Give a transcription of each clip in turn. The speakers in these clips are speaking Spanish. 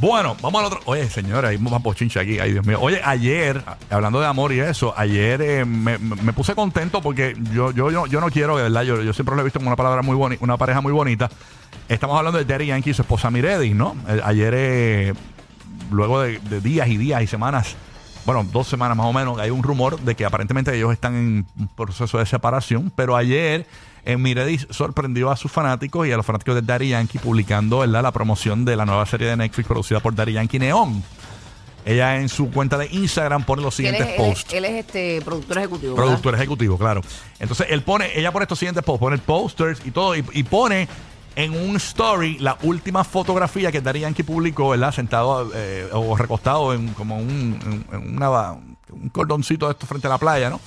Bueno, vamos al otro. Oye, señora, hay más pochincha aquí. Ay, Dios mío. Oye, ayer, hablando de amor y eso, ayer eh, me, me- puse contento porque yo, yo, yo, yo no quiero, de verdad, yo, yo siempre lo he visto como una palabra muy bonita, una pareja muy bonita. Estamos hablando de Daddy Yankee y su esposa Miredi, ¿no? Eh, ayer, eh, luego de, de días y días y semanas, bueno, dos semanas más o menos, hay un rumor de que aparentemente ellos están en un proceso de separación, pero ayer eh, Miredi sorprendió a sus fanáticos y a los fanáticos de Daddy Yankee publicando ¿verdad? la promoción de la nueva serie de Netflix producida por Daddy Yankee Neon. Ella en su cuenta de Instagram pone los Él es, siguientes él es- posts. él es, este productor ejecutivo. ¿verdad? Productor ejecutivo, claro. Entonces él pone, ella pone estos siguientes posts, pone posters y todo, y, y pone en un story la última fotografía que Daddy Yankee publicó, ¿verdad? Sentado eh, o recostado en como un, en- en una, un cordoncito de esto frente a la playa, ¿no?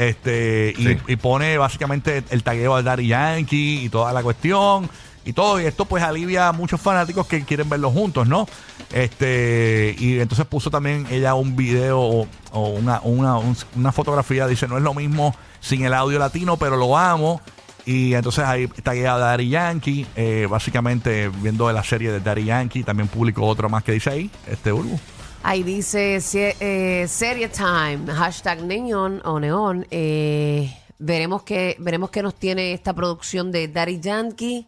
Este, y, pone básicamente el tagueo al Daddy Yankee y toda la cuestión y todo. Y esto pues alivia a muchos fanáticos que quieren verlos juntos, ¿no? Este, y entonces puso también ella un video o, o una, una, un- una fotografía, dice, no es lo mismo sin el audio latino, pero lo amo. Y entonces ahí taguea a Daddy Yankee, eh, básicamente viendo la serie de Daddy Yankee, también publicó otro más que dice ahí, este Urbu. Ahí dice eh, Serie Time, hashtag Neon o Neon. eh, veremos que veremos qué nos tiene esta producción de Daddy Yankee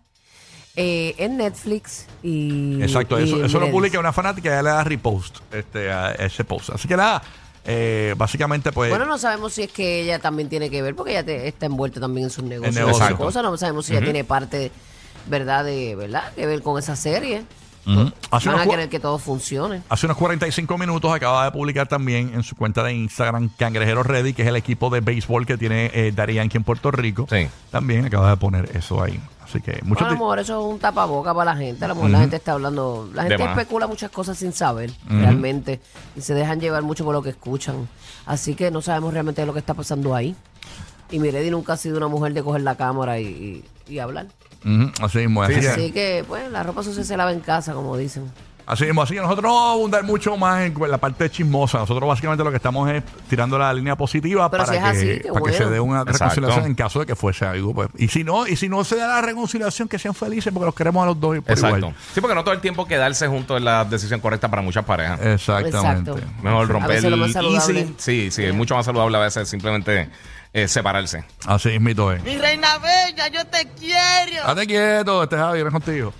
eh, en Netflix. Y, Exacto, y eso, en eso lo publica una fanática y ella le da repost este, a ese post. Así que nada, eh, básicamente pues... Bueno, no sabemos si es que ella también tiene que ver, porque ella te- está envuelta también en sus negocios. negocio. esas Exacto. cosas. No sabemos si ella tiene parte, ¿verdad? De, ¿verdad? Que ver con esa serie. Hace Van a querer que todo funcione. Hace unos 45 minutos acaba de publicar también en su cuenta de Instagram Cangrejero Ready, que es el equipo de béisbol que tiene eh, Daddy Yankee en Puerto Rico. Sí. También acaba de poner eso ahí. Así que Bueno, muchos a lo di- mejor eso es un tapaboca para la gente. A lo mejor la gente está hablando. La gente especula muchas cosas sin saber realmente. Y se dejan llevar mucho por lo que escuchan. Así que no sabemos realmente lo que está pasando ahí. Y Miredi nunca ha sido una mujer de coger la cámara y, y- y hablar. Así mismo. Así, Sí, que- Así que, pues, la ropa sucia se lava en casa, como dicen. así mismo. Así que nosotros no vamos a abundar mucho más en la parte chismosa. Nosotros básicamente lo que estamos es tirando la línea positiva Pero para, si es que, así, se dé una Exacto. reconciliación en caso de que fuese algo. Pues. Y si no, y si no se da la reconciliación, que sean felices porque los queremos a los dos y por Exacto. igual. Sí, porque no todo el tiempo quedarse juntos es la decisión correcta para muchas parejas. Exactamente. Exacto. Mejor A romper veces lo más el saludable. easy. Sí, sí, es mucho más saludable a veces simplemente eh, separarse. Así mismito es. Mi reina bella, yo te quiero. Date quieto, este Javi, no es contigo.